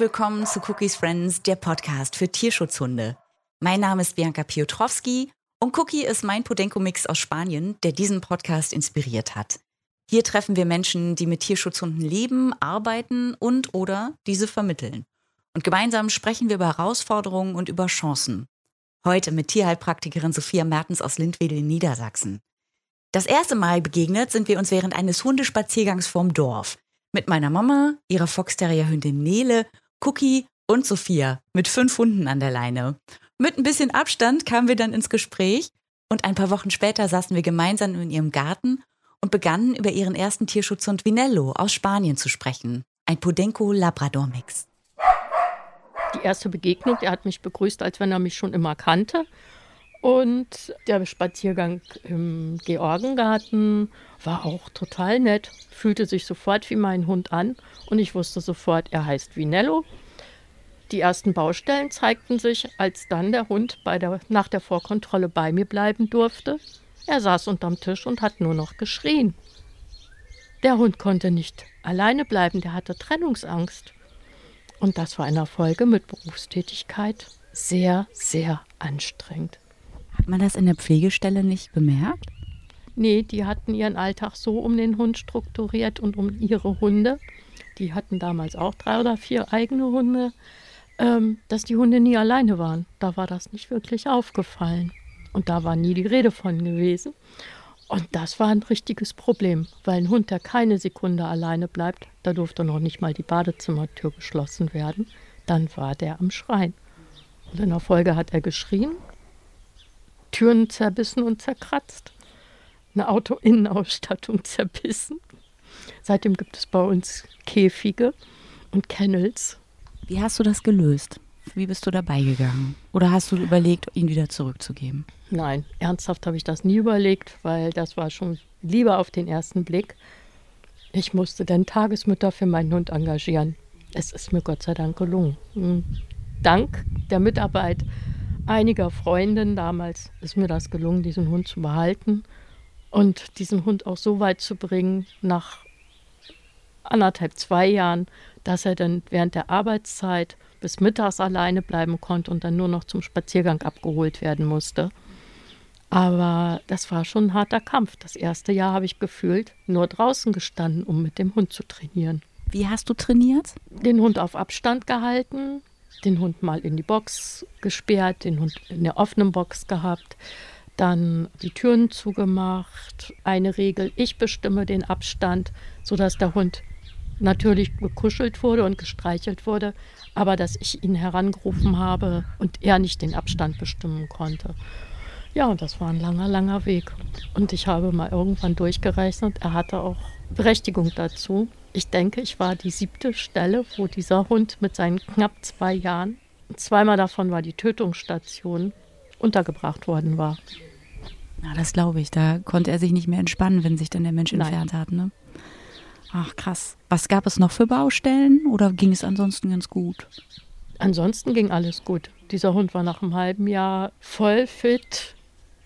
willkommen zu Cookies Friends, der Podcast für Tierschutzhunde. Mein Name ist Bianca Piotrowski und Cookie ist mein Podenco-Mix aus Spanien, der diesen Podcast inspiriert hat. Hier treffen wir Menschen, die mit Tierschutzhunden leben, arbeiten und oder diese vermitteln. Und gemeinsam sprechen wir über Herausforderungen und über Chancen. Heute mit Tierheilpraktikerin Sophia Mertens aus Lindwedel in Niedersachsen. Das erste Mal begegnet sind wir uns während eines Hundespaziergangs vorm Dorf. Mit meiner Mama, ihrer Foxterrierhündin Nele, Cookie und Sophia mit fünf Hunden an der Leine. Mit ein bisschen Abstand kamen wir dann ins Gespräch und ein paar Wochen später saßen wir gemeinsam in ihrem Garten und begannen über ihren ersten Tierschutzhund Vinello aus Spanien zu sprechen. Ein Podenco Labrador Mix. Die erste Begegnung, er hat mich begrüßt, als wenn er mich schon immer kannte. Und der Spaziergang im Georgengarten war auch total nett, fühlte sich sofort wie mein Hund an und ich wusste sofort, er heißt Vinello. Die ersten Baustellen zeigten sich, als dann der Hund der, nach der Vorkontrolle bei mir bleiben durfte. Er saß unterm Tisch und hat nur noch geschrien. Der Hund konnte nicht alleine bleiben, der hatte Trennungsangst. Und das war eine Folge mit Berufstätigkeit sehr, sehr anstrengend. Man das in der Pflegestelle nicht bemerkt? Nee, die hatten ihren Alltag so um den Hund strukturiert und um ihre Hunde. Die hatten damals auch drei oder vier eigene Hunde, ähm, dass die Hunde nie alleine waren. Da war das nicht wirklich aufgefallen. Und da war nie die Rede von gewesen. Und das war ein richtiges Problem, weil ein Hund, der keine Sekunde alleine bleibt, da durfte noch nicht mal die Badezimmertür geschlossen werden, dann war der am Schreien. Und in der Folge hat er geschrien, Türen zerbissen und zerkratzt, eine Autoinnenausstattung zerbissen. Seitdem gibt es bei uns Käfige und Kennels. Wie hast du das gelöst? Wie bist du dabei gegangen? Oder hast du überlegt, ihn wieder zurückzugeben? Nein, ernsthaft habe ich das nie überlegt, weil das war schon lieber auf den ersten Blick. Ich musste dann Tagesmütter für meinen Hund engagieren. Es ist mir Gott sei Dank gelungen. Hm. Dank der Mitarbeit einiger Freundinnen damals ist mir das gelungen, diesen Hund zu behalten und diesen Hund auch so weit zu bringen, nach anderthalb, zwei Jahren, dass er dann während der Arbeitszeit bis mittags alleine bleiben konnte und dann nur noch zum Spaziergang abgeholt werden musste. Aber das war schon ein harter Kampf. Das erste Jahr habe ich gefühlt nur draußen gestanden, um mit dem Hund zu trainieren. Wie hast du trainiert? Den Hund auf Abstand gehalten, den Hund mal in die Box gesperrt, den Hund in der offenen Box gehabt, dann die Türen zugemacht. Eine Regel, ich bestimme den Abstand, sodass der Hund natürlich gekuschelt wurde und gestreichelt wurde, aber dass ich ihn herangerufen habe und er nicht den Abstand bestimmen konnte. Ja, und das war ein langer, langer Weg. Und ich habe mal irgendwann durchgerechnet, er hatte auch Berechtigung dazu. Ich denke, ich war die siebte Stelle, wo dieser Hund mit seinen knapp zwei Jahren, zweimal davon war die Tötungsstation, untergebracht worden war. Na, das glaube ich. Da konnte er sich nicht mehr entspannen, wenn sich dann der Mensch Nein. entfernt hat. Ne? Ach, krass. Was gab es noch für Baustellen oder ging es ansonsten ganz gut? Ansonsten ging alles gut. Dieser Hund war nach einem halben Jahr voll fit,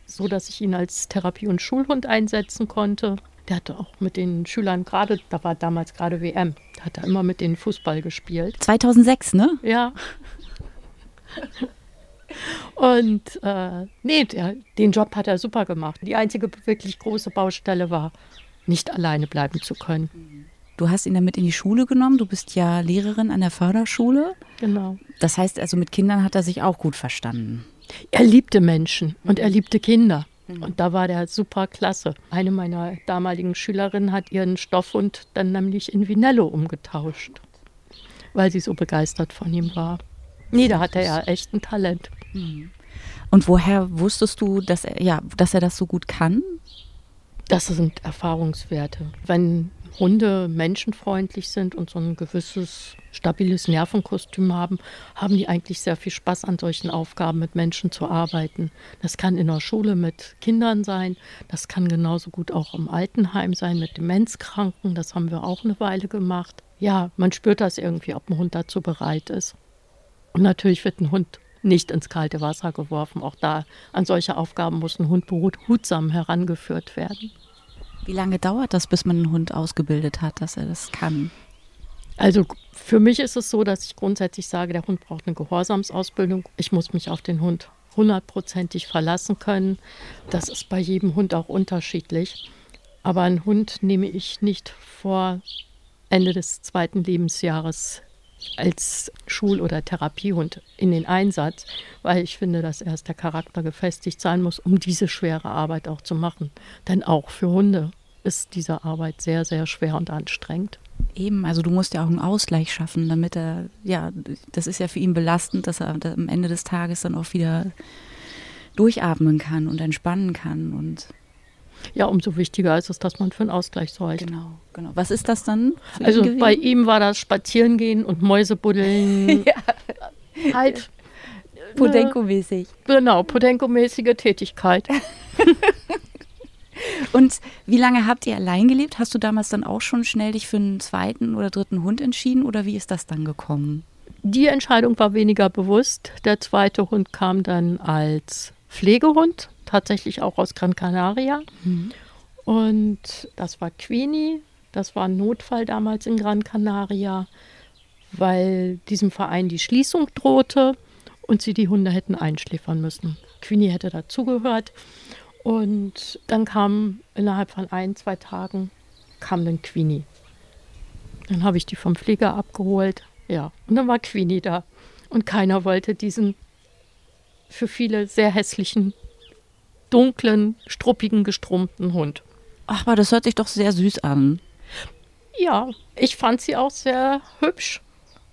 so dass ich ihn als Therapie- und Schulhund einsetzen konnte. Der hatte auch mit den Schülern gerade, da war damals gerade WM, da hat er immer mit denen Fußball gespielt. 2006, ne? Ja. Und äh, nee, der, den Job hat er super gemacht. Die einzige wirklich große Baustelle war, nicht alleine bleiben zu können. Du hast ihn damit in die Schule genommen. Du bist ja Lehrerin an der Förderschule. Genau. Das heißt also, mit Kindern hat er sich auch gut verstanden. Er liebte Menschen und er liebte Kinder. Mhm. Und da war der super klasse. Eine meiner damaligen Schülerinnen hat ihren Stoffhund dann nämlich in Vinello umgetauscht, weil sie so begeistert von ihm war. Nee, da hatte er echt ein Talent. Mhm. Und woher wusstest du, dass er, ja, dass er das so gut kann? Das sind Erfahrungswerte. Wenn Hunde menschenfreundlich sind und so ein gewisses stabiles Nervenkostüm haben, haben die eigentlich sehr viel Spaß an solchen Aufgaben mit Menschen zu arbeiten. Das kann in der Schule mit Kindern sein, das kann genauso gut auch im Altenheim sein mit Demenzkranken, das haben wir auch eine Weile gemacht. Ja, man spürt das irgendwie, ob ein Hund dazu bereit ist. Und natürlich wird ein Hund nicht ins kalte Wasser geworfen. Auch da an solche Aufgaben muss ein Hund behutsam herangeführt werden. Wie lange dauert das, bis man einen Hund ausgebildet hat, dass er das kann? Also für mich ist es so, dass ich grundsätzlich sage, der Hund braucht eine Gehorsamsausbildung. Ich muss mich auf den Hund hundertprozentig verlassen können. Das ist bei jedem Hund auch unterschiedlich. Aber einen Hund nehme ich nicht vor Ende des zweiten Lebensjahres als Schul- oder Therapiehund in den Einsatz, weil ich finde, dass erst der Charakter gefestigt sein muss, um diese schwere Arbeit auch zu machen. Denn auch für Hunde ist diese Arbeit sehr, sehr schwer und anstrengend. Eben, also du musst ja auch einen Ausgleich schaffen, damit er, ja, das ist ja für ihn belastend, dass er am Ende des Tages dann auch wieder durchatmen kann und entspannen kann und ja, umso wichtiger ist es, dass man für einen Ausgleich sorgt. Genau, genau. Was ist das dann? Also bei ihm war das Spazierengehen und Mäusebuddeln. ja. Halt. Podenko-mäßig. Genau, Podenko-mäßige Tätigkeit. Und wie lange habt ihr allein gelebt? Hast du damals dann auch schon schnell dich für einen zweiten oder dritten Hund entschieden oder wie ist das dann gekommen? Die Entscheidung war weniger bewusst. Der zweite Hund kam dann als Pflegehund, tatsächlich auch aus Gran Canaria. Mhm. Und das war Queenie. Das war ein Notfall damals in Gran Canaria, weil diesem Verein die Schließung drohte und sie die Hunde hätten einschläfern müssen. Queenie hätte dazugehört. Und dann kam innerhalb von ein, zwei Tagen kam dann Queenie. Dann habe ich die vom Pfleger abgeholt. Ja, und dann war Queenie da. Und keiner wollte diesen für viele sehr hässlichen, dunklen, struppigen, gestrumpten Hund. Ach, aber das hört sich doch sehr süß an. Ja, ich fand sie auch sehr hübsch.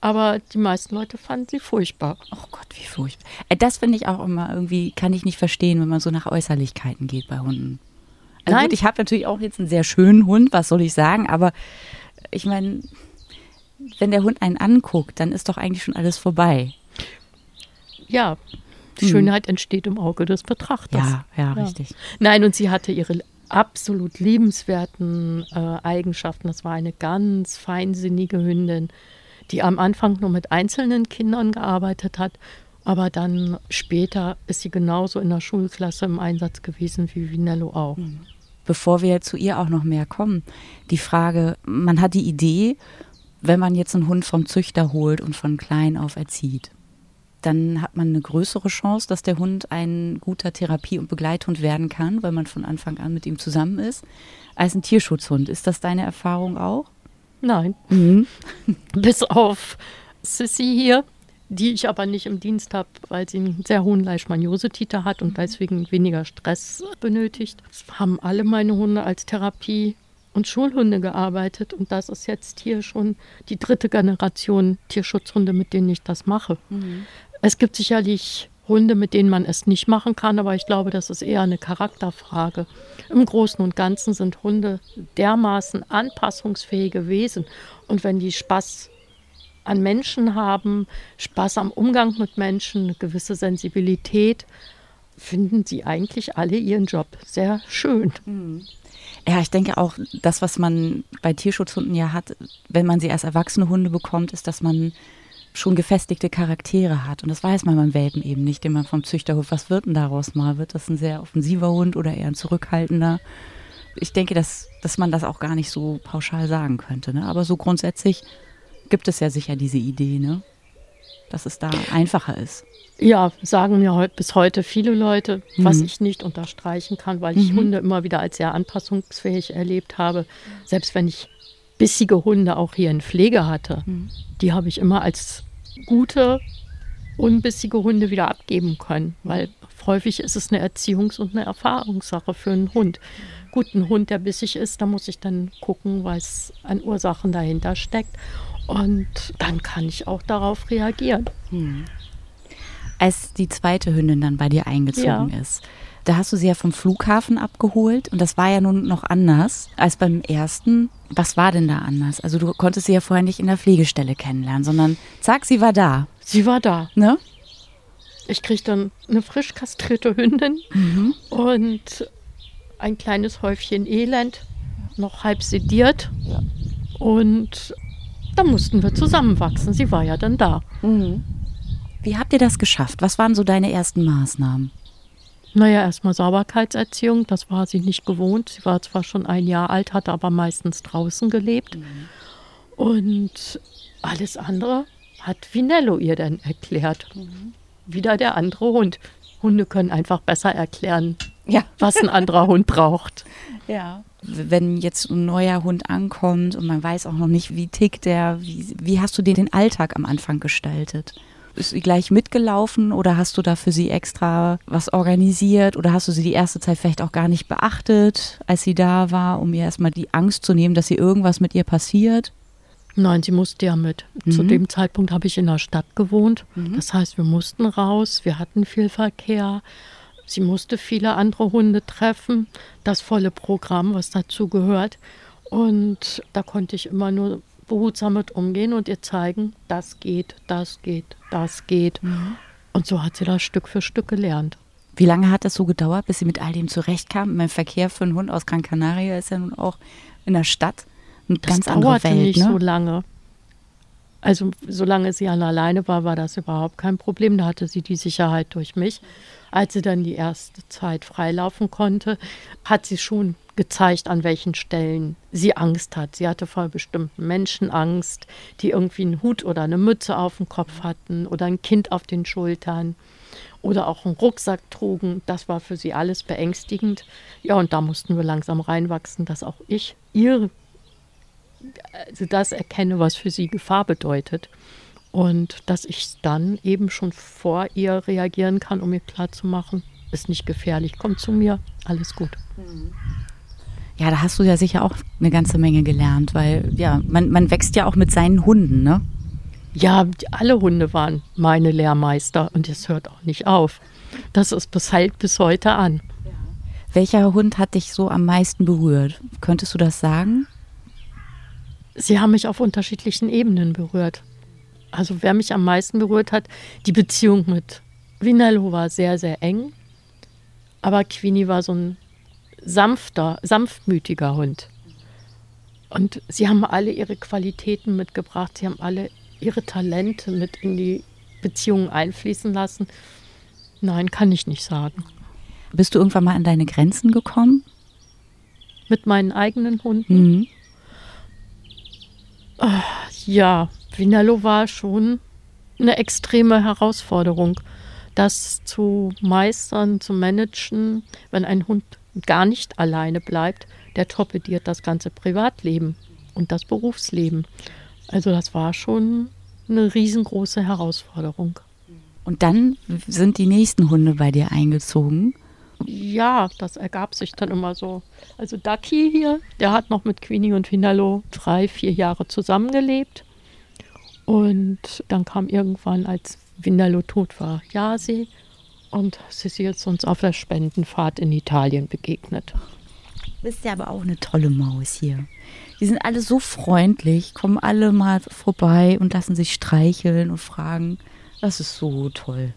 Aber die meisten Leute fanden sie furchtbar. Oh Gott, wie furchtbar. Äh, das finde ich auch immer irgendwie, kann ich nicht verstehen, wenn man so nach Äußerlichkeiten geht bei Hunden. Also Nein. Gut, ich habe natürlich auch jetzt einen sehr schönen Hund, was soll ich sagen, aber ich meine, wenn der Hund einen anguckt, dann ist doch eigentlich schon alles vorbei. Ja, die hm. Schönheit entsteht im Auge des Betrachters. Ja, ja, ja, richtig. Nein, und sie hatte ihre absolut liebenswerten äh, Eigenschaften. Das war eine ganz feinsinnige Hündin die am Anfang nur mit einzelnen Kindern gearbeitet hat, aber dann später ist sie genauso in der Schulklasse im Einsatz gewesen wie Vinello auch. Mhm. Bevor wir zu ihr auch noch mehr kommen, die Frage, man hat die Idee, wenn man jetzt einen Hund vom Züchter holt und von klein auf erzieht, dann hat man eine größere Chance, dass der Hund ein guter Therapie- und Begleithund werden kann, weil man von Anfang an mit ihm zusammen ist, als ein Tierschutzhund. Ist das deine Erfahrung auch? Nein. Mhm. Bis auf Sissy hier, die ich aber nicht im Dienst habe, weil sie einen sehr hohen Leishmaniose-Titer hat und deswegen weniger Stress benötigt. Es haben alle meine Hunde als Therapie- und Schulhunde gearbeitet und das ist jetzt hier schon die dritte Generation Tierschutzhunde, mit denen ich das mache. Mhm. Es gibt sicherlich Hunde, mit denen man es nicht machen kann, aber ich glaube, das ist eher eine Charakterfrage. Im Großen und Ganzen sind Hunde dermaßen anpassungsfähige Wesen. Und wenn die Spaß an Menschen haben, Spaß am Umgang mit Menschen, eine gewisse Sensibilität, finden sie eigentlich alle ihren Job sehr schön. Mhm. Ja, ich denke auch, das, was man bei Tierschutzhunden ja hat, wenn man sie als erwachsene Hunde bekommt, ist, dass man schon gefestigte Charaktere hat. Und das weiß man beim Welpen eben nicht, den man vom Züchter holt. Was wird denn daraus mal? Wird das ein sehr offensiver Hund oder eher ein zurückhaltender? Ich denke, dass, dass man das auch gar nicht so pauschal sagen könnte. Ne? Aber so grundsätzlich gibt es ja sicher diese Idee, ne? dass es da einfacher ist. Ja, sagen mir heute, bis heute viele Leute, mhm. was ich nicht unterstreichen kann, weil ich mhm. Hunde immer wieder als sehr anpassungsfähig erlebt habe. Selbst wenn ich bissige Hunde auch hier in Pflege hatte, mhm. die habe ich immer als gute, unbissige Hunde wieder abgeben können, weil häufig ist es eine Erziehungs- und eine Erfahrungssache für einen Hund. Gut, ein Hund, der bissig ist, da muss ich dann gucken, was an Ursachen dahinter steckt. Und dann kann ich auch darauf reagieren. Hm. Als die zweite Hündin dann bei dir eingezogen ja. ist, da hast du sie ja vom Flughafen abgeholt und das war ja nun noch anders als beim ersten. Was war denn da anders? Also du konntest sie ja vorher nicht in der Pflegestelle kennenlernen, sondern zack, sie war da. Sie war da. Ne? Ich krieg dann eine frisch kastrierte Hündin mhm. und ein kleines Häufchen Elend, noch halb sediert. Ja. Und da mussten wir zusammenwachsen. Sie war ja dann da. Mhm. Wie habt ihr das geschafft? Was waren so deine ersten Maßnahmen? Naja, erstmal Sauberkeitserziehung, das war sie nicht gewohnt. Sie war zwar schon ein Jahr alt, hatte aber meistens draußen gelebt. Mhm. Und alles andere hat Vinello ihr dann erklärt. Mhm. Wieder der andere Hund. Hunde können einfach besser erklären, ja. was ein anderer Hund braucht. Ja. Wenn jetzt ein neuer Hund ankommt und man weiß auch noch nicht, wie tickt der, wie, wie hast du dir den Alltag am Anfang gestaltet? Ist sie gleich mitgelaufen oder hast du da für sie extra was organisiert oder hast du sie die erste Zeit vielleicht auch gar nicht beachtet, als sie da war, um ihr erstmal die Angst zu nehmen, dass sie irgendwas mit ihr passiert? Nein, sie musste ja mit. Mhm. Zu dem Zeitpunkt habe ich in der Stadt gewohnt. Mhm. Das heißt, wir mussten raus, wir hatten viel Verkehr. Sie musste viele andere Hunde treffen, das volle Programm, was dazu gehört. Und da konnte ich immer nur behutsam mit umgehen und ihr zeigen, das geht, das geht, das geht. Mhm. Und so hat sie das Stück für Stück gelernt. Wie lange hat das so gedauert, bis sie mit all dem zurechtkam? Mein Verkehr für einen Hund aus Gran Canaria ist ja nun auch in der Stadt eine das ganz andere Welt. nicht ne? so lange. Also solange sie alleine war, war das überhaupt kein Problem. Da hatte sie die Sicherheit durch mich. Als sie dann die erste Zeit freilaufen konnte, hat sie schon gezeigt, an welchen Stellen sie Angst hat. Sie hatte vor bestimmten Menschen Angst, die irgendwie einen Hut oder eine Mütze auf dem Kopf hatten oder ein Kind auf den Schultern oder auch einen Rucksack trugen. Das war für sie alles beängstigend. Ja, und da mussten wir langsam reinwachsen, dass auch ich ihr also das erkenne, was für sie Gefahr bedeutet. Und dass ich dann eben schon vor ihr reagieren kann, um ihr klarzumachen, ist nicht gefährlich, komm zu mir, alles gut. Ja, da hast du ja sicher auch eine ganze Menge gelernt, weil ja, man, man wächst ja auch mit seinen Hunden, ne? Ja, alle Hunde waren meine Lehrmeister und es hört auch nicht auf. Das ist bis, halt bis heute an. Welcher Hund hat dich so am meisten berührt? Könntest du das sagen? Sie haben mich auf unterschiedlichen Ebenen berührt. Also wer mich am meisten berührt hat, die Beziehung mit Vinello war sehr, sehr eng. Aber Queenie war so ein sanfter, sanftmütiger Hund. Und sie haben alle ihre Qualitäten mitgebracht, sie haben alle ihre Talente mit in die Beziehung einfließen lassen. Nein, kann ich nicht sagen. Bist du irgendwann mal an deine Grenzen gekommen? Mit meinen eigenen Hunden? Mhm. Ja, Vinello war schon eine extreme Herausforderung, das zu meistern, zu managen, wenn ein Hund gar nicht alleine bleibt, der torpediert das ganze Privatleben und das Berufsleben. Also das war schon eine riesengroße Herausforderung. Und dann sind die nächsten Hunde bei dir eingezogen ja, das ergab sich dann immer so. Also Ducky hier, der hat noch mit Queenie und Finello drei, vier Jahre zusammengelebt. Und dann kam irgendwann, als Vinello tot war, Yasi. Und Sissi ist uns auf der Spendenfahrt in Italien begegnet. Du bist ja aber auch eine tolle Maus hier. Die sind alle so freundlich, kommen alle mal vorbei und lassen sich streicheln und fragen. Das ist so toll.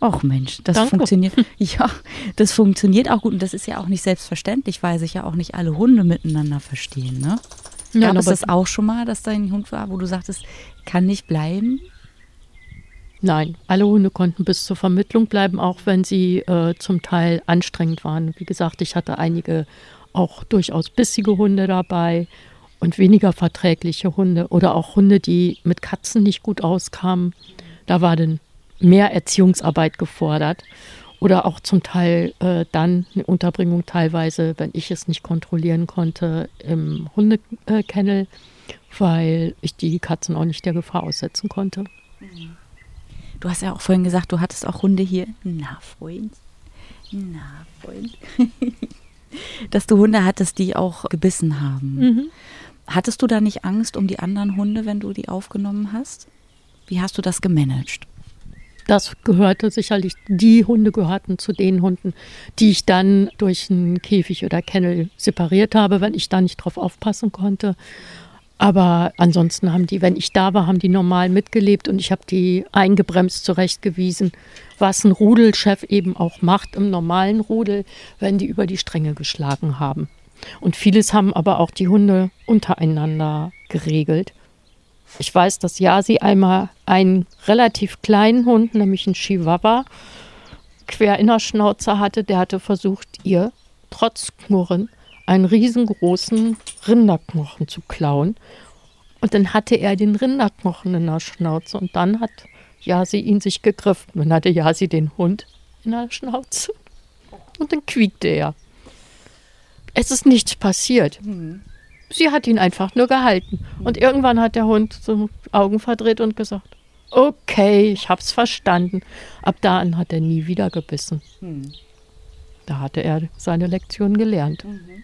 Ach Mensch, das Danke. funktioniert. Ja, das funktioniert auch gut. Und das ist ja auch nicht selbstverständlich, weil sich ja auch nicht alle Hunde miteinander verstehen. Ne? Ja, Gab es das auch schon mal, dass dein Hund war, wo du sagtest, kann nicht bleiben? Nein, alle Hunde konnten bis zur Vermittlung bleiben, auch wenn sie äh, zum Teil anstrengend waren. Wie gesagt, ich hatte einige auch durchaus bissige Hunde dabei und weniger verträgliche Hunde oder auch Hunde, die mit Katzen nicht gut auskamen. Da war dann mehr Erziehungsarbeit gefordert oder auch zum Teil äh, dann eine Unterbringung teilweise, wenn ich es nicht kontrollieren konnte, im Hundekennel, weil ich die Katzen auch nicht der Gefahr aussetzen konnte. Du hast ja auch vorhin gesagt, du hattest auch Hunde hier. Na, Freund. Na, Freund. Dass du Hunde hattest, die auch gebissen haben. Mhm. Hattest du da nicht Angst um die anderen Hunde, wenn du die aufgenommen hast? Wie hast du das gemanagt? Das gehörte sicherlich, die Hunde gehörten zu den Hunden, die ich dann durch einen Käfig oder Kennel separiert habe, wenn ich da nicht drauf aufpassen konnte. Aber ansonsten haben die, wenn ich da war, haben die normal mitgelebt und ich habe die eingebremst zurechtgewiesen, was ein Rudelchef eben auch macht im normalen Rudel, wenn die über die Stränge geschlagen haben. Und vieles haben aber auch die Hunde untereinander geregelt. Ich weiß, dass Yasi einmal einen relativ kleinen Hund, nämlich einen Chihuahua, quer in der Schnauze hatte. Der hatte versucht, ihr trotz Knurren einen riesengroßen Rinderknochen zu klauen. Und dann hatte er den Rinderknochen in der Schnauze und dann hat Jasi ihn sich gegriffen. Dann hatte Jasi den Hund in der Schnauze und dann quiekte er. Es ist nichts passiert. Mhm. Sie hat ihn einfach nur gehalten. Und irgendwann hat der Hund so Augen verdreht und gesagt, okay, ich hab's verstanden. Ab da an hat er nie wieder gebissen. Mhm. Da hatte er seine Lektion gelernt. Mhm.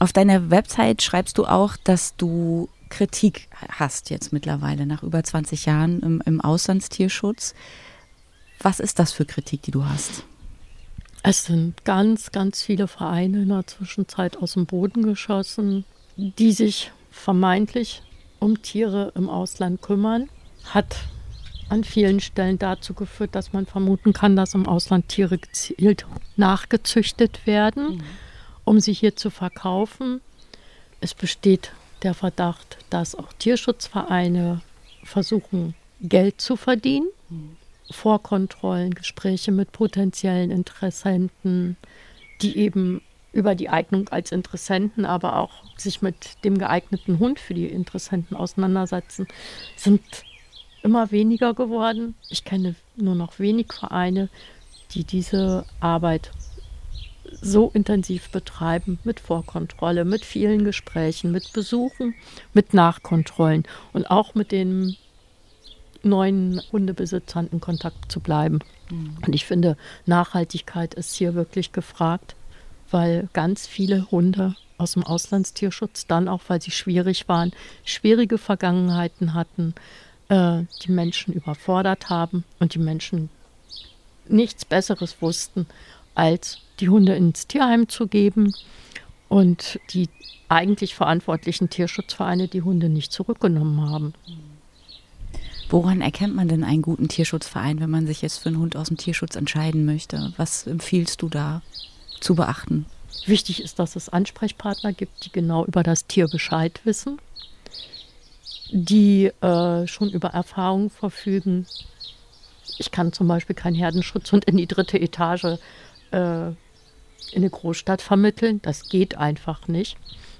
Auf deiner Website schreibst du auch, dass du Kritik hast jetzt mittlerweile nach über 20 Jahren im, im Auslandstierschutz. Was ist das für Kritik, die du hast? Es sind ganz, ganz viele Vereine in der Zwischenzeit aus dem Boden geschossen, die sich vermeintlich um Tiere im Ausland kümmern. Hat an vielen Stellen dazu geführt, dass man vermuten kann, dass im Ausland Tiere gezielt nachgezüchtet werden, mhm. Um sie hier zu verkaufen. Es besteht der Verdacht, dass auch Tierschutzvereine versuchen, Geld zu verdienen. Mhm. Vorkontrollen, Gespräche mit potenziellen Interessenten, die eben über die Eignung als Interessenten, aber auch sich mit dem geeigneten Hund für die Interessenten auseinandersetzen, sind immer weniger geworden. Ich kenne nur noch wenig Vereine, die diese Arbeit so intensiv betreiben, mit Vorkontrolle, mit vielen Gesprächen, mit Besuchen, mit Nachkontrollen und auch mit den neuen Hundebesitzern in Kontakt zu bleiben. Mhm. Und ich finde, Nachhaltigkeit ist hier wirklich gefragt, weil ganz viele Hunde aus dem Auslandstierschutz dann auch, weil sie schwierig waren, schwierige Vergangenheiten hatten, äh, die Menschen überfordert haben und die Menschen nichts Besseres wussten, als die Hunde ins Tierheim zu geben und die eigentlich verantwortlichen Tierschutzvereine die Hunde nicht zurückgenommen haben. Woran erkennt man denn einen guten Tierschutzverein, wenn man sich jetzt für einen Hund aus dem Tierschutz entscheiden möchte? Was empfiehlst du da zu beachten? Wichtig ist, dass es Ansprechpartner gibt, die genau über das Tier Bescheid wissen, die äh, schon über Erfahrungen verfügen. Ich kann zum Beispiel keinen Herdenschutzhund in die dritte Etage äh, in eine Großstadt vermitteln. Das geht einfach nicht.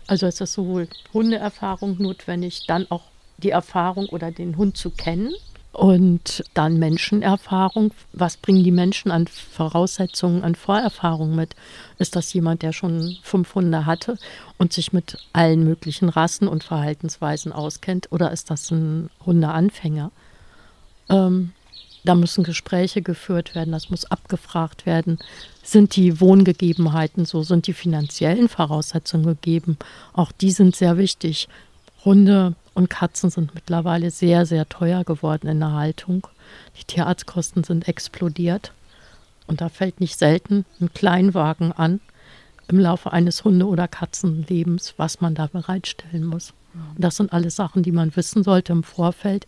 Also ist sowohl Hundeerfahrung notwendig, dann auch die Erfahrung oder den Hund zu kennen. Und dann Menschenerfahrung. Was bringen die Menschen an Voraussetzungen, an Vorerfahrung mit? Ist das jemand, der schon fünf Hunde hatte und sich mit allen möglichen Rassen und Verhaltensweisen auskennt? Oder ist das ein Hundeanfänger? Ähm, da müssen Gespräche geführt werden, das muss abgefragt werden. Sind die Wohngegebenheiten so? Sind die finanziellen Voraussetzungen gegeben? Auch die sind sehr wichtig. Hunde und Katzen sind mittlerweile sehr, sehr teuer geworden in der Haltung. Die Tierarztkosten sind explodiert. Und da fällt nicht selten ein Kleinwagen an im Laufe eines Hunde- oder Katzenlebens, was man da bereitstellen muss. Und das sind alles Sachen, die man wissen sollte im Vorfeld.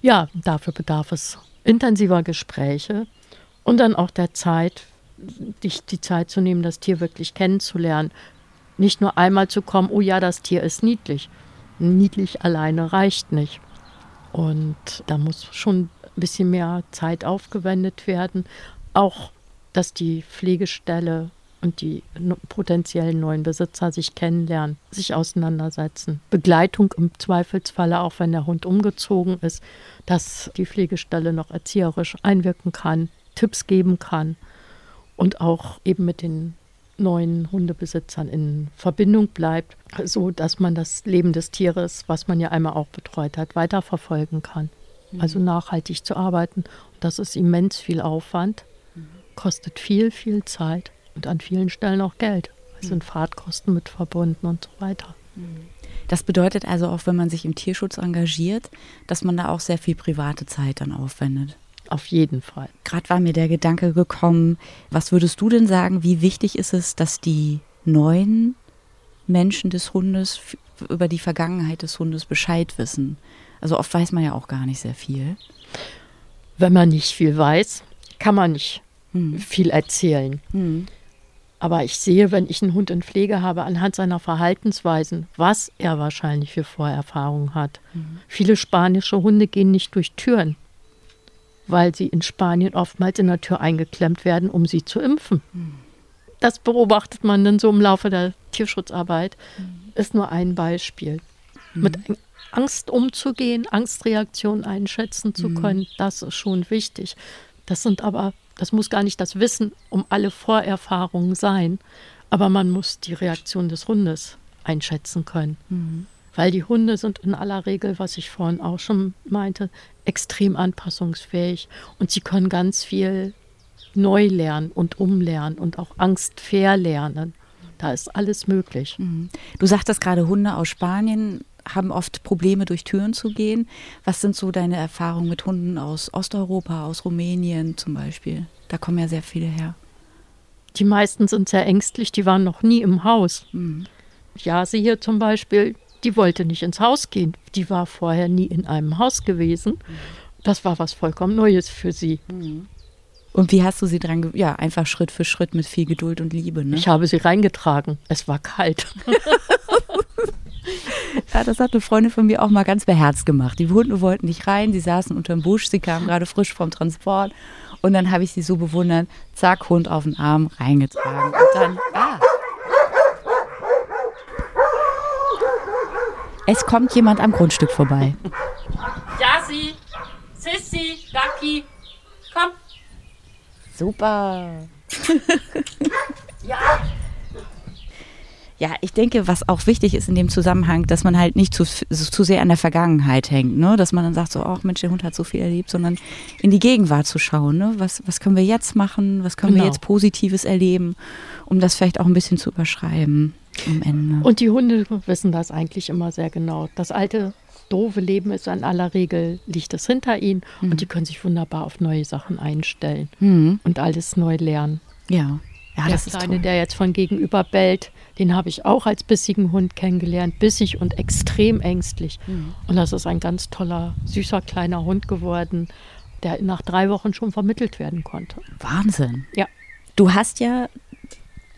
Ja, dafür bedarf es intensiver Gespräche und dann auch der Zeit, dich die Zeit zu nehmen, das Tier wirklich kennenzulernen. Nicht nur einmal zu kommen, oh ja, das Tier ist niedlich, niedlich alleine reicht nicht. Und da muss schon ein bisschen mehr Zeit aufgewendet werden. Auch, dass die Pflegestelle und die potenziellen neuen Besitzer sich kennenlernen, sich auseinandersetzen. Begleitung im Zweifelsfalle, auch wenn der Hund umgezogen ist, dass die Pflegestelle noch erzieherisch einwirken kann, Tipps geben kann und auch eben mit den neuen Hundebesitzern in Verbindung bleibt, so dass man das Leben des Tieres, was man ja einmal auch betreut hat, weiterverfolgen kann. Mhm. Also nachhaltig zu arbeiten. Und das ist immens viel Aufwand, mhm. kostet viel, viel Zeit und an vielen Stellen auch Geld. Es sind mhm. Fahrtkosten mit verbunden und so weiter. Mhm. Das bedeutet also auch, wenn man sich im Tierschutz engagiert, dass man da auch sehr viel private Zeit dann aufwendet. Auf jeden Fall. Gerade war mir der Gedanke gekommen, was würdest du denn sagen, wie wichtig ist es, dass die neuen Menschen des Hundes über die Vergangenheit des Hundes Bescheid wissen? Also oft weiß man ja auch gar nicht sehr viel. Wenn man nicht viel weiß, kann man nicht hm. viel erzählen. Hm. Aber ich sehe, wenn ich einen Hund in Pflege habe, anhand seiner Verhaltensweisen, was er wahrscheinlich für Vorerfahrungen hat. Mhm. Viele spanische Hunde gehen nicht durch Türen weil sie in Spanien oftmals in der Tür eingeklemmt werden, um sie zu impfen. Mhm. Das beobachtet man dann so im Laufe der Tierschutzarbeit. Mhm. Ist nur ein Beispiel. Mhm. Mit Angst umzugehen, Angstreaktionen einschätzen zu mhm. können, das ist schon wichtig. Das sind aber, das muss gar nicht das Wissen um alle Vorerfahrungen sein, aber man muss die Reaktion des Hundes einschätzen können. Mhm. Weil die Hunde sind in aller Regel, was ich vorhin auch schon meinte, extrem anpassungsfähig und sie können ganz viel neu lernen und umlernen und auch Angst verlernen. Da ist alles möglich. Mhm. Du sagtest gerade, Hunde aus Spanien haben oft Probleme, durch Türen zu gehen. Was sind so deine Erfahrungen mit Hunden aus Osteuropa, aus Rumänien zum Beispiel? Da kommen ja sehr viele her. Die meisten sind sehr ängstlich, die waren noch nie im Haus. Mhm. Ja, sie hier zum Beispiel, die wollte nicht ins Haus gehen. Die war vorher nie in einem Haus gewesen. Das war was vollkommen Neues für sie. Mhm. Und wie hast du sie dran, ja, einfach Schritt für Schritt mit viel Geduld und Liebe, ne? Ich habe sie reingetragen. Es war kalt. ja, das hat eine Freundin von mir auch mal ganz beherzt gemacht. Die Hunde wollten nicht rein, sie saßen unterm Busch, sie kamen gerade frisch vom Transport. Und dann habe ich sie so bewundert, zack, Hund auf den Arm, reingetragen. Und dann, ah. Es kommt jemand am Grundstück vorbei. Jasi, Sissi, Lucky, komm. Super. ja. Ja, ich denke, was auch wichtig ist in dem Zusammenhang, dass man halt nicht zu, zu sehr an der Vergangenheit hängt, ne? dass man dann sagt, so, ach Mensch, der Hund hat so viel erlebt, sondern in die Gegenwart zu schauen. Ne? Was, was können wir jetzt machen? Was können genau. wir jetzt Positives erleben, um das vielleicht auch ein bisschen zu überschreiben am Ende. Und die Hunde wissen das eigentlich immer sehr genau. Das alte doofe Leben ist in aller Regel, liegt es hinter ihnen mhm. und die können sich wunderbar auf neue Sachen einstellen mhm. und alles neu lernen. Ja. Ja, der Kleine, der jetzt von gegenüber bellt, den habe ich auch als bissigen Hund kennengelernt, bissig und extrem ängstlich. Mhm. Und das ist ein ganz toller, süßer kleiner Hund geworden, der nach drei Wochen schon vermittelt werden konnte. Wahnsinn. Ja. Du hast ja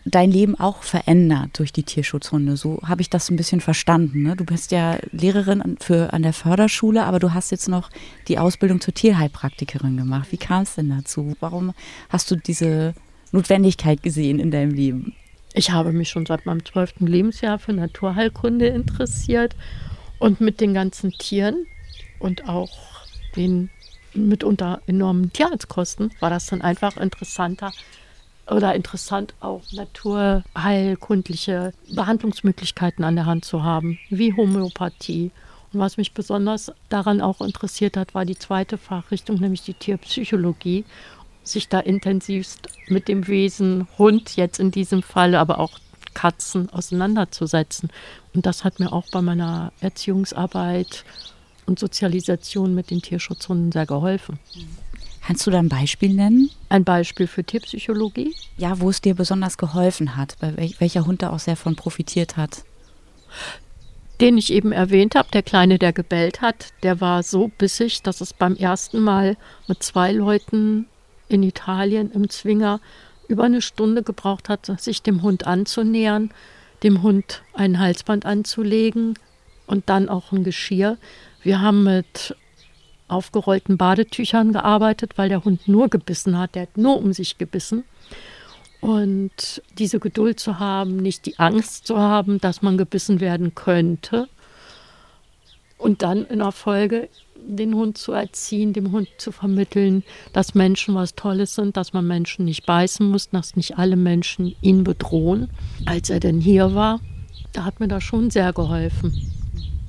dein Leben auch verändert durch die Tierschutzhunde. So habe ich das ein bisschen verstanden. Ne? Du bist ja Lehrerin für, an der Förderschule, aber du hast jetzt noch die Ausbildung zur Tierheilpraktikerin gemacht. Wie kam es denn dazu? Warum hast du diese Notwendigkeit gesehen in deinem Leben? Ich habe mich schon seit meinem zwölften Lebensjahr für Naturheilkunde interessiert und mit den ganzen Tieren und auch den mitunter enormen Tierarztkosten war das dann einfach interessanter, oder interessant auch naturheilkundliche Behandlungsmöglichkeiten an der Hand zu haben, wie Homöopathie. Und was mich besonders daran auch interessiert hat, war die zweite Fachrichtung, nämlich die Tierpsychologie, sich da intensivst mit dem Wesen Hund jetzt in diesem Fall, aber auch Katzen auseinanderzusetzen. Und das hat mir auch bei meiner Erziehungsarbeit und Sozialisation mit den Tierschutzhunden sehr geholfen. Kannst du da ein Beispiel nennen? Ein Beispiel für Tierpsychologie? Ja, wo es dir besonders geholfen hat, bei welcher Hund da auch sehr von profitiert hat. Den ich eben erwähnt habe, der Kleine, der gebellt hat, der war so bissig, dass es beim ersten Mal mit zwei Leuten in Italien im Zwinger über eine Stunde gebraucht hat, sich dem Hund anzunähern, dem Hund ein Halsband anzulegen und dann auch ein Geschirr. Wir haben mit aufgerollten Badetüchern gearbeitet, weil der Hund nur gebissen hat. Der hat nur um sich gebissen. Und diese Geduld zu haben, nicht die Angst zu haben, dass man gebissen werden könnte. Und dann in der Folge den Hund zu erziehen, dem Hund zu vermitteln, dass Menschen was Tolles sind, dass man Menschen nicht beißen muss, dass nicht alle Menschen ihn bedrohen. Als er denn hier war, da hat mir das schon sehr geholfen.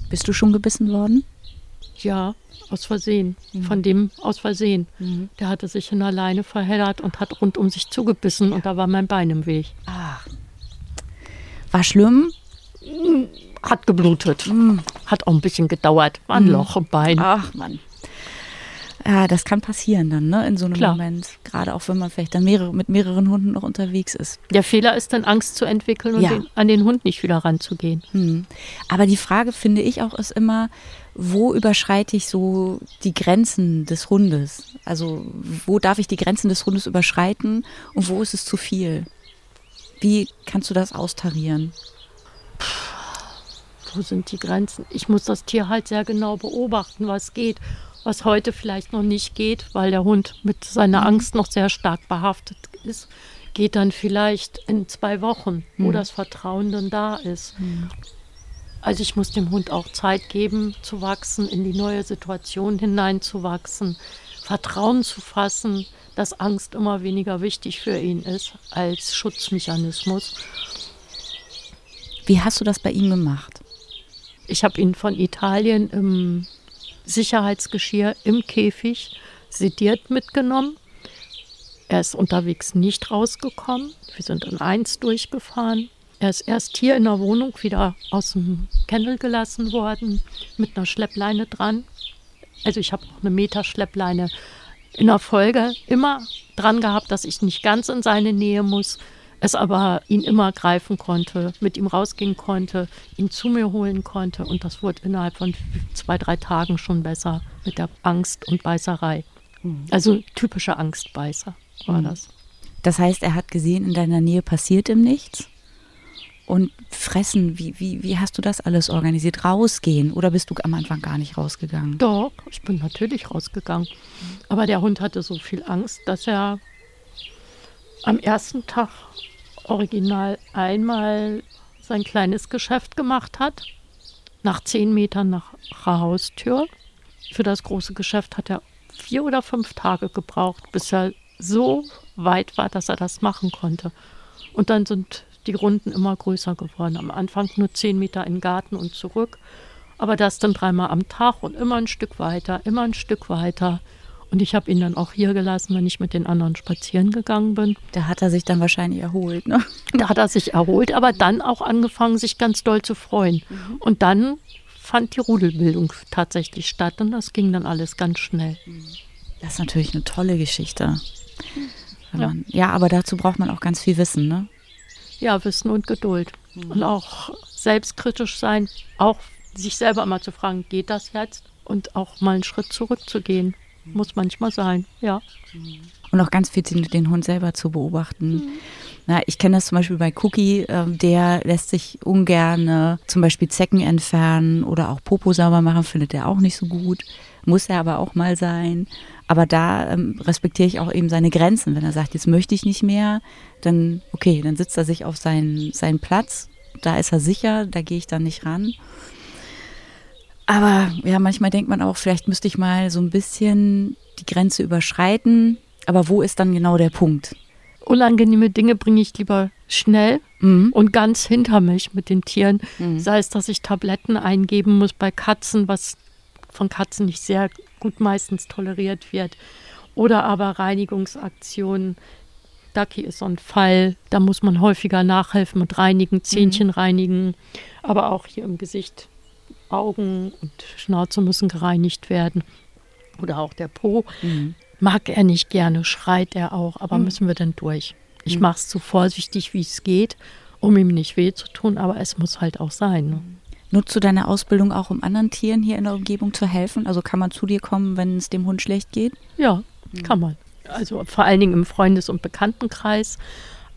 Bist du schon gebissen worden? Ja, aus Versehen. Mhm. Von dem aus Versehen. Mhm. Der hatte sich in alleine verheddert und hat rund um sich zugebissen ja. und da war mein Bein im Weg. Ach. War schlimm? Hat geblutet. Mhm. Hat auch ein bisschen gedauert. War ein mhm. Loch im Bein. Ach Mann. Ja, das kann passieren dann, ne, in so einem Klar. Moment. Gerade auch wenn man vielleicht dann mehrere, mit mehreren Hunden noch unterwegs ist. Der Fehler ist dann, Angst zu entwickeln und ja. den, an den Hund nicht wieder ranzugehen. Hm. Aber die Frage, finde ich auch, ist immer, wo überschreite ich so die Grenzen des Hundes? Also, wo darf ich die Grenzen des Hundes überschreiten und wo ist es zu viel? Wie kannst du das austarieren? Wo sind die Grenzen? Ich muss das Tier halt sehr genau beobachten, was geht was heute vielleicht noch nicht geht, weil der Hund mit seiner mhm. Angst noch sehr stark behaftet ist, geht dann vielleicht in zwei Wochen, wo mhm. das Vertrauen dann da ist. Mhm. Also ich muss dem Hund auch Zeit geben zu wachsen, in die neue Situation hineinzuwachsen, Vertrauen zu fassen, dass Angst immer weniger wichtig für ihn ist als Schutzmechanismus. Wie hast du das bei ihm gemacht? Ich habe ihn von Italien im Sicherheitsgeschirr im Käfig sediert mitgenommen. Er ist unterwegs nicht rausgekommen. Wir sind in eins durchgefahren. Er ist erst hier in der Wohnung wieder aus dem Kennel gelassen worden, mit einer Schleppleine dran. Also ich habe auch eine Meter-Schleppleine in der Folge immer dran gehabt, dass ich nicht ganz in seine Nähe muss, es aber ihn immer greifen konnte, mit ihm rausgehen konnte, ihn zu mir holen konnte. Und das wurde innerhalb von zwei, drei Tagen schon besser mit der Angst und Beißerei. Mhm. Also typische Angstbeißer war mhm. das. Das heißt, er hat gesehen, in deiner Nähe passiert ihm nichts? Und fressen, wie, wie, wie hast du das alles organisiert? Rausgehen oder bist du am Anfang gar nicht rausgegangen? Doch, ich bin natürlich rausgegangen. Aber der Hund hatte so viel Angst, dass er am ersten Tag original einmal sein kleines Geschäft gemacht hat, nach zehn Metern nach Haustür. Für das große Geschäft hat er vier oder fünf Tage gebraucht, bis er so weit war, dass er das machen konnte. Und dann sind die Runden immer größer geworden. Am Anfang nur zehn Meter in den Garten und zurück. Aber das dann dreimal am Tag und immer ein Stück weiter, immer ein Stück weiter. Und ich habe ihn dann auch hier gelassen, wenn ich mit den anderen spazieren gegangen bin. Da hat er sich dann wahrscheinlich erholt, ne? Da hat er sich erholt, aber dann auch angefangen, sich ganz doll zu freuen. Mhm. Und dann fand die Rudelbildung tatsächlich statt und das ging dann alles ganz schnell. Das ist natürlich eine tolle Geschichte. Ja. ja, aber dazu braucht man auch ganz viel Wissen, ne? Ja, Wissen und Geduld. Mhm. Und auch selbstkritisch sein, auch sich selber mal zu fragen, geht das jetzt? Und auch mal einen Schritt zurückzugehen. Muss manchmal sein, ja. Und auch ganz viel den Hund selber zu beobachten. Mhm. Na, ich kenne das zum Beispiel bei Cookie, äh, der lässt sich ungern äh, zum Beispiel Zecken entfernen oder auch Popo sauber machen, findet er auch nicht so gut. Muss er aber auch mal sein. Aber da ähm, respektiere ich auch eben seine Grenzen. Wenn er sagt, jetzt möchte ich nicht mehr, dann okay, dann sitzt er sich auf seinen, seinen Platz. Da ist er sicher, da gehe ich dann nicht ran. Aber ja, manchmal denkt man auch, vielleicht müsste ich mal so ein bisschen die Grenze überschreiten. Aber wo ist dann genau der Punkt? Unangenehme Dinge bringe ich lieber schnell mhm. und ganz hinter mich mit den Tieren. Mhm. Sei es, dass ich Tabletten eingeben muss bei Katzen, was von Katzen nicht sehr gut meistens toleriert wird. Oder aber Reinigungsaktionen. Ducky ist so ein Fall, da muss man häufiger nachhelfen und reinigen, Zähnchen mhm. reinigen, aber auch hier im Gesicht. Augen und Schnauze müssen gereinigt werden. Oder auch der Po. Mhm. Mag er nicht gerne, schreit er auch, aber mhm. müssen wir dann durch. Ich mhm. mache es so vorsichtig, wie es geht, um ihm nicht weh zu tun, aber es muss halt auch sein. Ne? Mhm. Nutzt du deine Ausbildung auch, um anderen Tieren hier in der Umgebung zu helfen? Also kann man zu dir kommen, wenn es dem Hund schlecht geht? Ja, mhm. kann man. Also vor allen Dingen im Freundes- und Bekanntenkreis.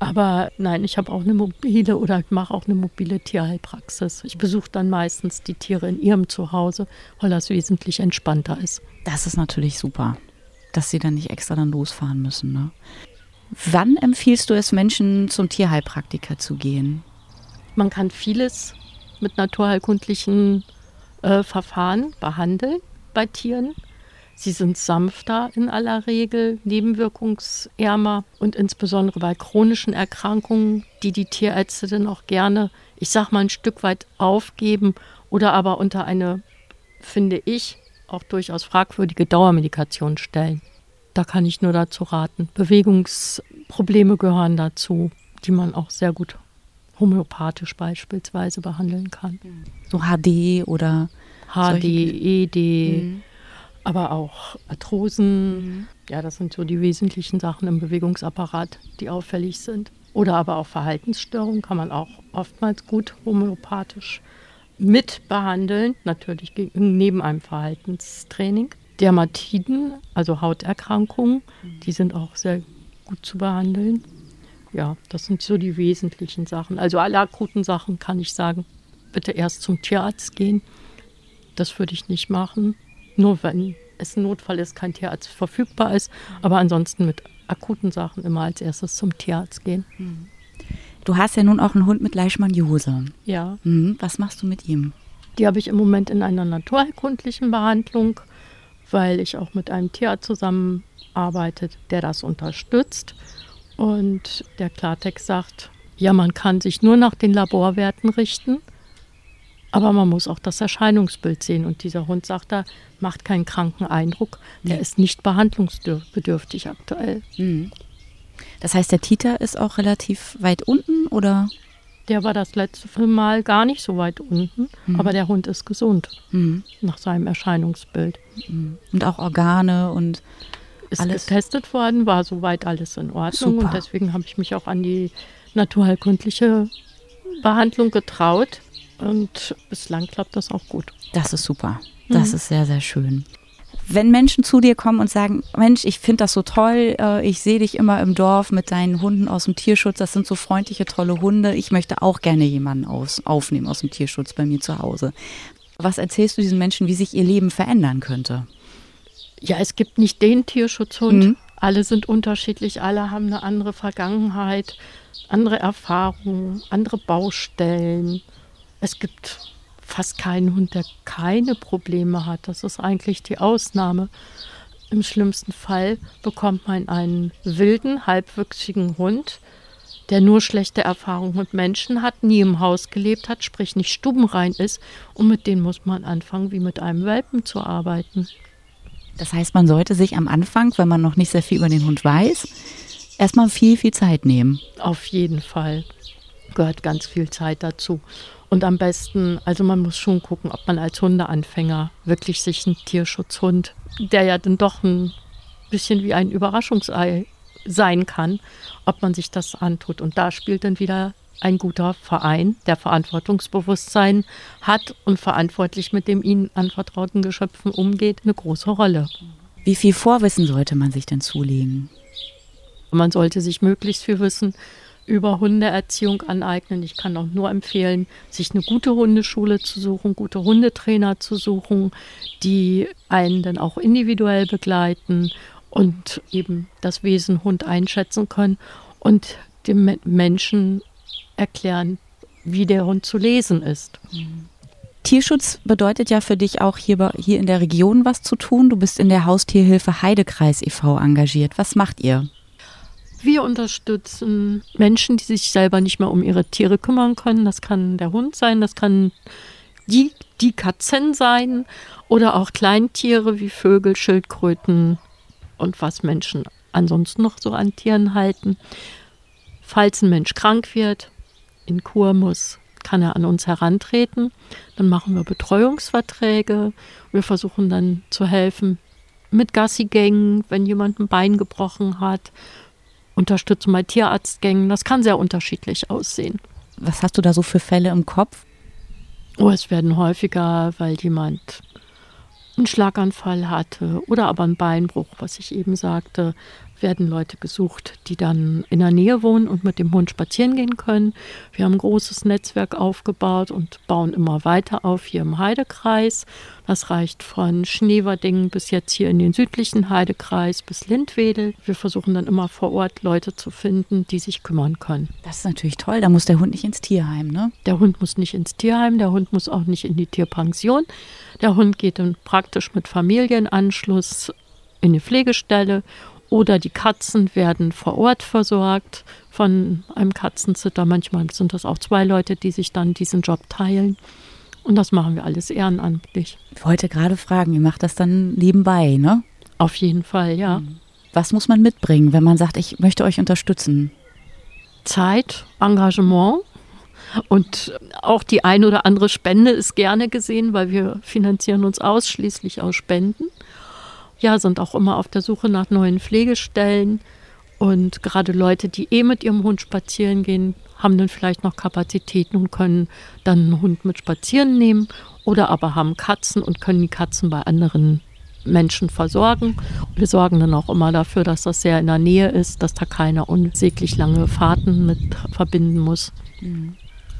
Aber nein, ich habe auch eine mobile oder mache auch eine mobile Tierheilpraxis. Ich besuche dann meistens die Tiere in ihrem Zuhause, weil das wesentlich entspannter ist. Das ist natürlich super, dass sie dann nicht extra dann losfahren müssen. Ne? Wann empfiehlst du es Menschen, zum Tierheilpraktiker zu gehen? Man kann vieles mit naturheilkundlichen äh, Verfahren behandeln bei Tieren. Sie sind sanfter in aller Regel, nebenwirkungsärmer und insbesondere bei chronischen Erkrankungen, die die Tierärzte dann auch gerne, ich sag mal, ein Stück weit aufgeben oder aber unter eine, finde ich, auch durchaus fragwürdige Dauermedikation stellen. Da kann ich nur dazu raten. Bewegungsprobleme gehören dazu, die man auch sehr gut homöopathisch beispielsweise behandeln kann. So HD oder HD, ED, mhm. Aber auch Arthrosen. Mhm. Ja, das sind so die wesentlichen Sachen im Bewegungsapparat, die auffällig sind. Oder aber auch Verhaltensstörungen kann man auch oftmals gut homöopathisch mit behandeln, natürlich neben einem Verhaltenstraining. Dermatiden, also Hauterkrankungen, mhm. die sind auch sehr gut zu behandeln ja, das sind so die wesentlichen Sachen. Also alle akuten Sachen kann ich sagen, bitte erst zum Tierarzt gehen. Das würde ich nicht machen. Nur wenn es ein Notfall ist, kein Tierarzt verfügbar ist. Aber ansonsten mit akuten Sachen immer als erstes zum Tierarzt gehen. Hm. Du hast ja nun auch einen Hund mit Leishmaniose. Ja. Mhm. Was machst du mit ihm? Die habe ich im Moment in einer naturheilkundlichen Behandlung, weil ich auch mit einem Tierarzt zusammenarbeite, der das unterstützt. Und der Klartext sagt, ja, man kann sich nur nach den Laborwerten richten, aber man muss auch das Erscheinungsbild sehen. Und dieser Hund sagt da, macht keinen kranken Eindruck, der Nee. ist nicht behandlungsbedürftig aktuell. Mhm. Das heißt, der Titer ist auch relativ weit unten oder? Der war das letzte Mal gar nicht so weit unten, aber der Hund ist gesund Mhm. nach seinem Erscheinungsbild. Und auch Organe und ist Alles- getestet worden, war soweit alles in Ordnung Super. und deswegen habe ich mich auch an die naturheilkundliche Behandlung getraut und bislang klappt das auch gut. das ist super. Das ist sehr, sehr schön. Wenn Menschen zu dir kommen und sagen, Mensch, ich finde das so toll, äh, ich sehe dich immer im Dorf mit deinen Hunden aus dem Tierschutz, das sind so freundliche, tolle Hunde, ich möchte auch gerne jemanden aus, aufnehmen aus dem Tierschutz bei mir zu Hause. Was erzählst du diesen Menschen, wie sich ihr Leben verändern könnte? Ja, es gibt nicht den Tierschutzhund. Mhm. Alle sind unterschiedlich, alle haben eine andere Vergangenheit, andere Erfahrungen, andere Baustellen. Es gibt fast keinen Hund, der keine Probleme hat. Das ist eigentlich die Ausnahme. Im schlimmsten Fall bekommt man einen wilden, halbwüchsigen Hund, der nur schlechte Erfahrungen mit Menschen hat, nie im Haus gelebt hat, sprich nicht stubenrein ist. Und mit denen muss man anfangen, wie mit einem Welpen zu arbeiten. Das heißt, man sollte sich am Anfang, wenn man noch nicht sehr viel über den Hund weiß, erstmal viel, viel Zeit nehmen. Auf jeden Fall gehört ganz viel Zeit dazu. Und am besten, also man muss schon gucken, ob man als Hundeanfänger wirklich sich einen Tierschutzhund, der ja dann doch ein bisschen wie ein Überraschungsei sein kann, ob man sich das antut. Und da spielt dann wieder ein guter Verein, der Verantwortungsbewusstsein hat und verantwortlich mit dem ihnen anvertrauten Geschöpfen umgeht, eine große Rolle. Wie viel Vorwissen sollte man sich denn zulegen? Man sollte sich möglichst viel Wissen über Hundeerziehung aneignen. Ich kann auch nur empfehlen, sich eine gute Hundeschule zu suchen, gute Hundetrainer zu suchen, die einen dann auch individuell begleiten und eben das Wesen Hund einschätzen können und dem Me- Menschen erklären, wie der Hund zu lesen ist. Tierschutz bedeutet ja für dich auch hier, hier in der Region was zu tun. Du bist in der Haustierhilfe Heidekreis e.V. engagiert. Was macht ihr? Wir unterstützen Menschen, die sich selber nicht mehr um ihre Tiere kümmern können. Das kann der Hund sein, das kann die, die Katzen sein oder auch Kleintiere wie Vögel, Schildkröten und was Menschen ansonsten noch so an Tieren halten. Falls ein Mensch krank wird, in Kur muss, kann er an uns herantreten. Dann machen wir Betreuungsverträge. Wir versuchen dann zu helfen mit Gassigängen, wenn jemand ein Bein gebrochen hat. Unterstützen bei Tierarztgängen. Das kann sehr unterschiedlich aussehen. Was hast du da so für Fälle im Kopf? Oh, es werden häufiger, weil jemand einen Schlaganfall hatte oder aber einen Beinbruch, was ich eben sagte, werden Leute gesucht, die dann in der Nähe wohnen und mit dem Hund spazieren gehen können. Wir haben ein großes Netzwerk aufgebaut und bauen immer weiter auf hier im Heidekreis. Das reicht von Schneverdingen bis jetzt hier in den südlichen Heidekreis bis Lindwedel. Wir versuchen dann immer vor Ort Leute zu finden, die sich kümmern können. Das ist natürlich toll. Da muss der Hund nicht ins Tierheim, ne? Der Hund muss nicht ins Tierheim, der Hund muss auch nicht in die Tierpension. Der Hund geht dann praktisch mit Familienanschluss in die Pflegestelle oder die Katzen werden vor Ort versorgt von einem Katzenzitter. Manchmal sind das auch zwei Leute, die sich dann diesen Job teilen. Und das machen wir alles ehrenamtlich. Ich wollte gerade fragen, ihr macht das dann nebenbei, ne? Auf jeden Fall, ja. Was muss man mitbringen, wenn man sagt, ich möchte euch unterstützen? Zeit, Engagement und auch die ein oder andere Spende ist gerne gesehen, weil wir finanzieren uns ausschließlich aus Spenden. Ja, sind auch immer auf der Suche nach neuen Pflegestellen und gerade Leute, die eh mit ihrem Hund spazieren gehen, haben dann vielleicht noch Kapazitäten und können dann einen Hund mit spazieren nehmen oder aber haben Katzen und können die Katzen bei anderen Menschen versorgen. Wir sorgen dann auch immer dafür, dass das sehr in der Nähe ist, dass da keiner unsäglich lange Fahrten mit verbinden muss.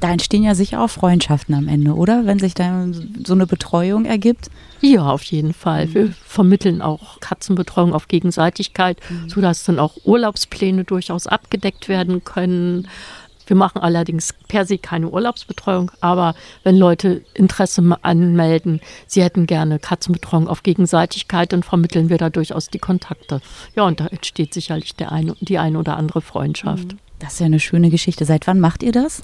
Da entstehen ja sicher auch Freundschaften am Ende, oder? Wenn sich da so eine Betreuung ergibt. Ja, auf jeden Fall. Wir vermitteln auch Katzenbetreuung auf Gegenseitigkeit, sodass dann auch Urlaubspläne durchaus abgedeckt werden können. Wir machen allerdings per se keine Urlaubsbetreuung, aber wenn Leute Interesse anmelden, sie hätten gerne Katzenbetreuung auf Gegenseitigkeit, dann vermitteln wir da durchaus die Kontakte. Ja, und da entsteht sicherlich der eine, die eine oder andere Freundschaft. Das ist ja eine schöne Geschichte. Seit wann macht ihr das?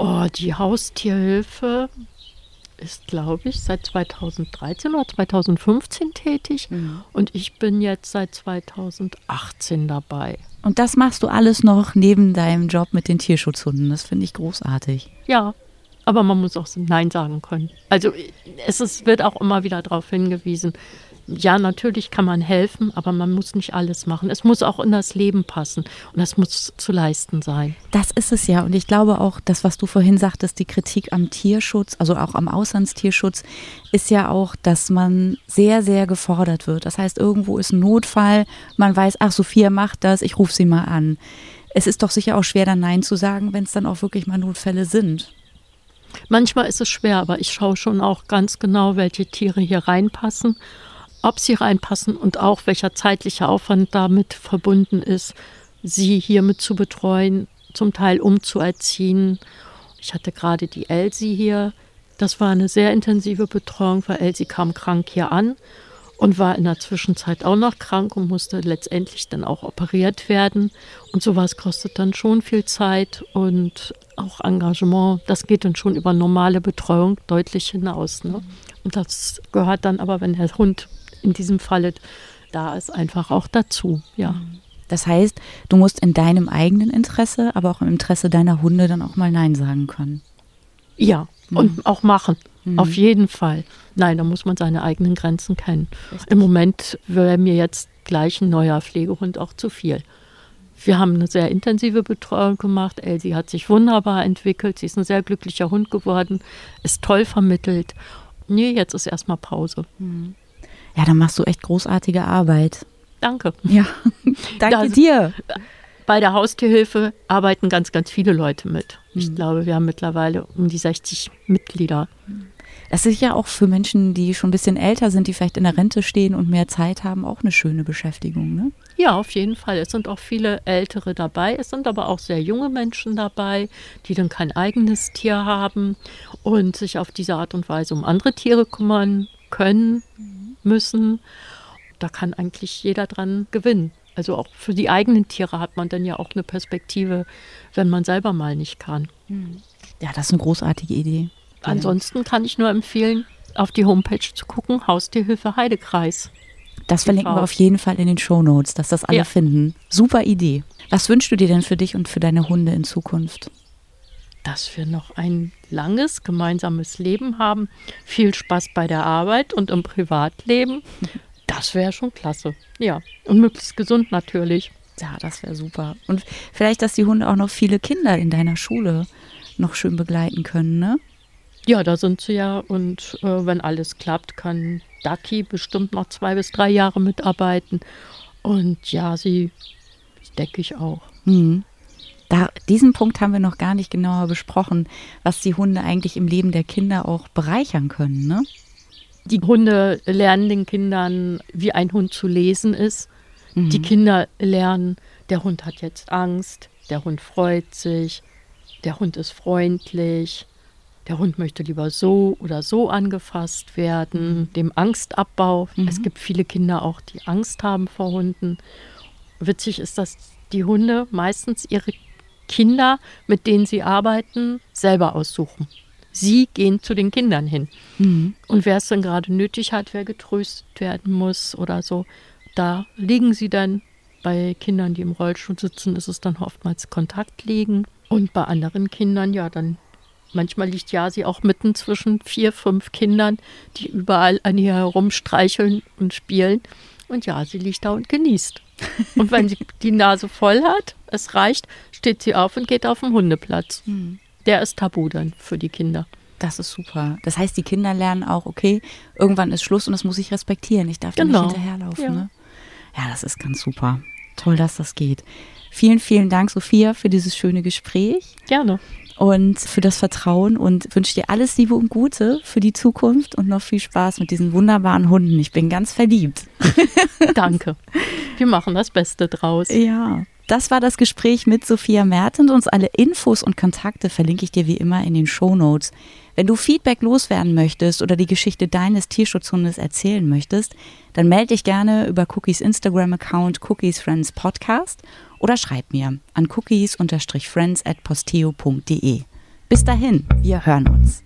Oh, die Haustierhilfe ist, glaube ich, seit 2013 oder 2015 tätig mhm. und ich bin jetzt seit 2018 dabei. Und das machst du alles noch neben deinem Job mit den Tierschutzhunden. Das finde ich großartig. Ja, aber man muss auch Nein sagen können. Also es ist, wird auch immer wieder darauf hingewiesen, ja, natürlich kann man helfen, aber man muss nicht alles machen. Es muss auch in das Leben passen und das muss zu leisten sein. Das ist es ja. Und ich glaube auch, das, was du vorhin sagtest, die Kritik am Tierschutz, also auch am Auslandstierschutz, ist ja auch, dass man sehr, sehr gefordert wird. Das heißt, irgendwo ist ein Notfall, man weiß, ach, Sophia macht das, ich rufe sie mal an. Es ist doch sicher auch schwer, dann Nein zu sagen, wenn es dann auch wirklich mal Notfälle sind. Manchmal ist es schwer, aber ich schaue schon auch ganz genau, welche Tiere hier reinpassen ob sie reinpassen und auch welcher zeitliche Aufwand damit verbunden ist, sie hiermit zu betreuen, zum Teil umzuerziehen. Ich hatte gerade die Elsie hier. Das war eine sehr intensive Betreuung, weil Elsie kam krank hier an und war in der Zwischenzeit auch noch krank und musste letztendlich dann auch operiert werden. Und sowas kostet dann schon viel Zeit und auch Engagement. Das geht dann schon über normale Betreuung deutlich hinaus. Ne? Und das gehört dann aber, wenn der Hund in diesem Falle da ist, einfach auch dazu, ja. Das heißt, du musst in deinem eigenen Interesse, aber auch im Interesse deiner Hunde dann auch mal Nein sagen können. Ja, mhm. und auch machen. Mhm. Auf jeden Fall. Nein, da muss man seine eigenen Grenzen kennen. Richtig. Im Moment wäre mir jetzt gleich ein neuer Pflegehund auch zu viel. Wir haben eine sehr intensive Betreuung gemacht. Elsie hat sich wunderbar entwickelt. Sie ist ein sehr glücklicher Hund geworden, ist toll vermittelt. Nee, jetzt ist erstmal Pause. Mhm. Ja, dann machst du echt großartige Arbeit. Danke. Ja, danke das, dir. Bei der Haustierhilfe arbeiten ganz, ganz viele Leute mit. Ich mhm. glaube, wir haben mittlerweile um die 60 Mitglieder. Das ist ja auch für Menschen, die schon ein bisschen älter sind, die vielleicht in der Rente stehen und mehr Zeit haben, auch eine schöne Beschäftigung, ne? Ja, auf jeden Fall. Es sind auch viele Ältere dabei. Es sind aber auch sehr junge Menschen dabei, die dann kein eigenes Tier haben und sich auf diese Art und Weise um andere Tiere kümmern können. Müssen. Da kann eigentlich jeder dran gewinnen. Also auch für die eigenen Tiere hat man dann ja auch eine Perspektive, wenn man selber mal nicht kann. Hm. Ja, das ist eine großartige Idee. Ansonsten kann ich nur empfehlen, auf die Homepage zu gucken, Haustierhilfe Heidekreis. Das verlinken wir auf jeden Fall in den Show Notes, dass das alle ja. finden. Super Idee. Was wünschst du dir denn für dich und für deine Hunde in Zukunft? Dass wir noch ein langes gemeinsames Leben haben, viel Spaß bei der Arbeit und im Privatleben. Das wäre schon klasse. Ja, und möglichst gesund natürlich. Ja, das wäre super. Und vielleicht, dass die Hunde auch noch viele Kinder in deiner Schule noch schön begleiten können, ne? Ja, da sind sie ja. Und äh, wenn alles klappt, kann Ducky bestimmt noch zwei bis drei Jahre mitarbeiten. Und ja, sie denke ich auch. Mhm. Da, diesen Punkt haben wir noch gar nicht genauer besprochen, was die Hunde eigentlich im Leben der Kinder auch bereichern können. Ne? Die Hunde lernen den Kindern, wie ein Hund zu lesen ist. Mhm. Die Kinder lernen, der Hund hat jetzt Angst, der Hund freut sich, der Hund ist freundlich, der Hund möchte lieber so oder so angefasst werden, mhm. dem Angstabbau. Mhm. Es gibt viele Kinder auch, die Angst haben vor Hunden. Witzig ist, dass die Hunde meistens ihre Kinder, mit denen sie arbeiten, selber aussuchen. Sie gehen zu den Kindern hin. Mhm. Und wer es dann gerade nötig hat, wer getröstet werden muss oder so, da liegen sie dann. Bei Kindern, die im Rollstuhl sitzen, ist es dann oftmals Kontaktlegen. Und bei anderen Kindern, ja, dann manchmal liegt Jasi auch mitten zwischen vier, fünf Kindern, die überall an ihr herumstreicheln und spielen. Und ja, sie liegt da und genießt. Und wenn sie die Nase voll hat, es reicht, steht sie auf und geht auf den Hundeplatz. Hm. Der ist tabu dann für die Kinder. Das ist super. Das heißt, die Kinder lernen auch, okay, irgendwann ist Schluss und das muss ich respektieren. Ich darf genau. nicht hinterherlaufen. Ja. Ne? ja, das ist ganz super. Toll, dass das geht. Vielen, vielen Dank, Sophia, für dieses schöne Gespräch. Gerne und für das Vertrauen und wünsche dir alles Liebe und Gute für die Zukunft und noch viel Spaß mit diesen wunderbaren Hunden. Ich bin ganz verliebt. Danke. Wir machen das Beste draus. Ja. Das war das Gespräch mit Sophia Mertens. Alle Infos und Kontakte verlinke ich dir wie immer in den Show Notes. Wenn du Feedback loswerden möchtest oder die Geschichte deines Tierschutzhundes erzählen möchtest, dann melde dich gerne über Cookies Instagram-Account Cookies Friends Podcast oder schreib mir an cookies-friends at posteo.de. Bis dahin, wir hören uns.